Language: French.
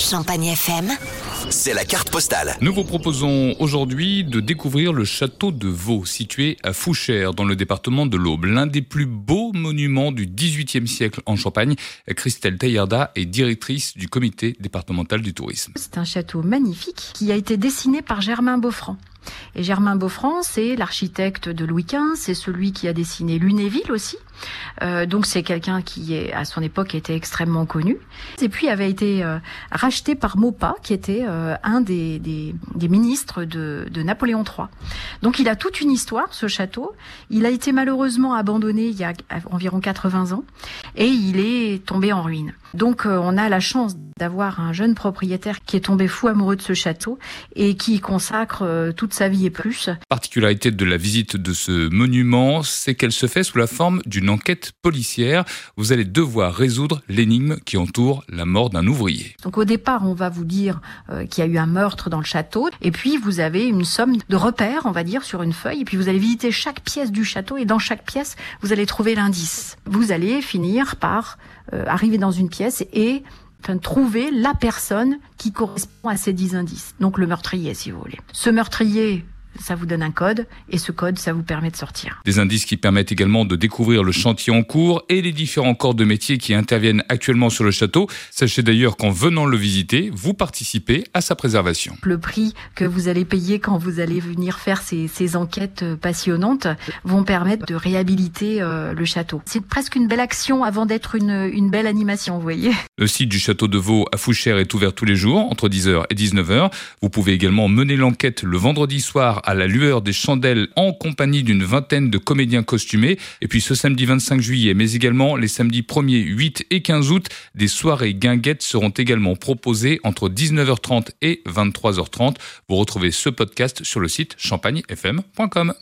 Champagne FM. C'est la carte postale. Nous vous proposons aujourd'hui de découvrir le château de Vaux, situé à Fouchères, dans le département de l'Aube. L'un des plus beaux monuments du XVIIIe siècle en Champagne. Christelle Taillarda est directrice du comité départemental du tourisme. C'est un château magnifique qui a été dessiné par Germain Beaufranc. Et Germain Beaufranc, c'est l'architecte de Louis XV, c'est celui qui a dessiné Lunéville aussi. Euh, donc c'est quelqu'un qui, est, à son époque, était extrêmement connu. Et puis avait été euh, racheté par Maupas, qui était euh, un des, des, des ministres de, de, Napoléon III. Donc il a toute une histoire, ce château. Il a été malheureusement abandonné il y a environ 80 ans et il est tombé en ruine. Donc euh, on a la chance d'avoir un jeune propriétaire qui est tombé fou amoureux de ce château et qui y consacre euh, toute sa vie et plus. Particularité de la visite de ce monument, c'est qu'elle se fait sous la forme d'une enquête policière. Vous allez devoir résoudre l'énigme qui entoure la mort d'un ouvrier. Donc au départ, on va vous dire euh, qu'il y a eu un meurtre dans le château et puis vous avez une somme de repères, on va dire, sur une feuille et puis vous allez visiter chaque pièce du château et dans chaque pièce, vous allez trouver l'indice. Vous allez finir par euh, arriver dans une pièce et trouver la personne qui correspond à ces dix indices. Donc le meurtrier, si vous voulez. Ce meurtrier, ça vous donne un code et ce code, ça vous permet de sortir. Des indices qui permettent également de découvrir le chantier en cours et les différents corps de métier qui interviennent actuellement sur le château. Sachez d'ailleurs qu'en venant le visiter, vous participez à sa préservation. Le prix que vous allez payer quand vous allez venir faire ces, ces enquêtes passionnantes vont permettre de réhabiliter euh, le château. C'est presque une belle action avant d'être une, une belle animation, vous voyez. Le site du château de Vaux à Fouchères est ouvert tous les jours entre 10h et 19h. Vous pouvez également mener l'enquête le vendredi à la lueur des chandelles en compagnie d'une vingtaine de comédiens costumés. Et puis ce samedi 25 juillet, mais également les samedis 1er, 8 et 15 août, des soirées guinguettes seront également proposées entre 19h30 et 23h30. Vous retrouvez ce podcast sur le site champagnefm.com.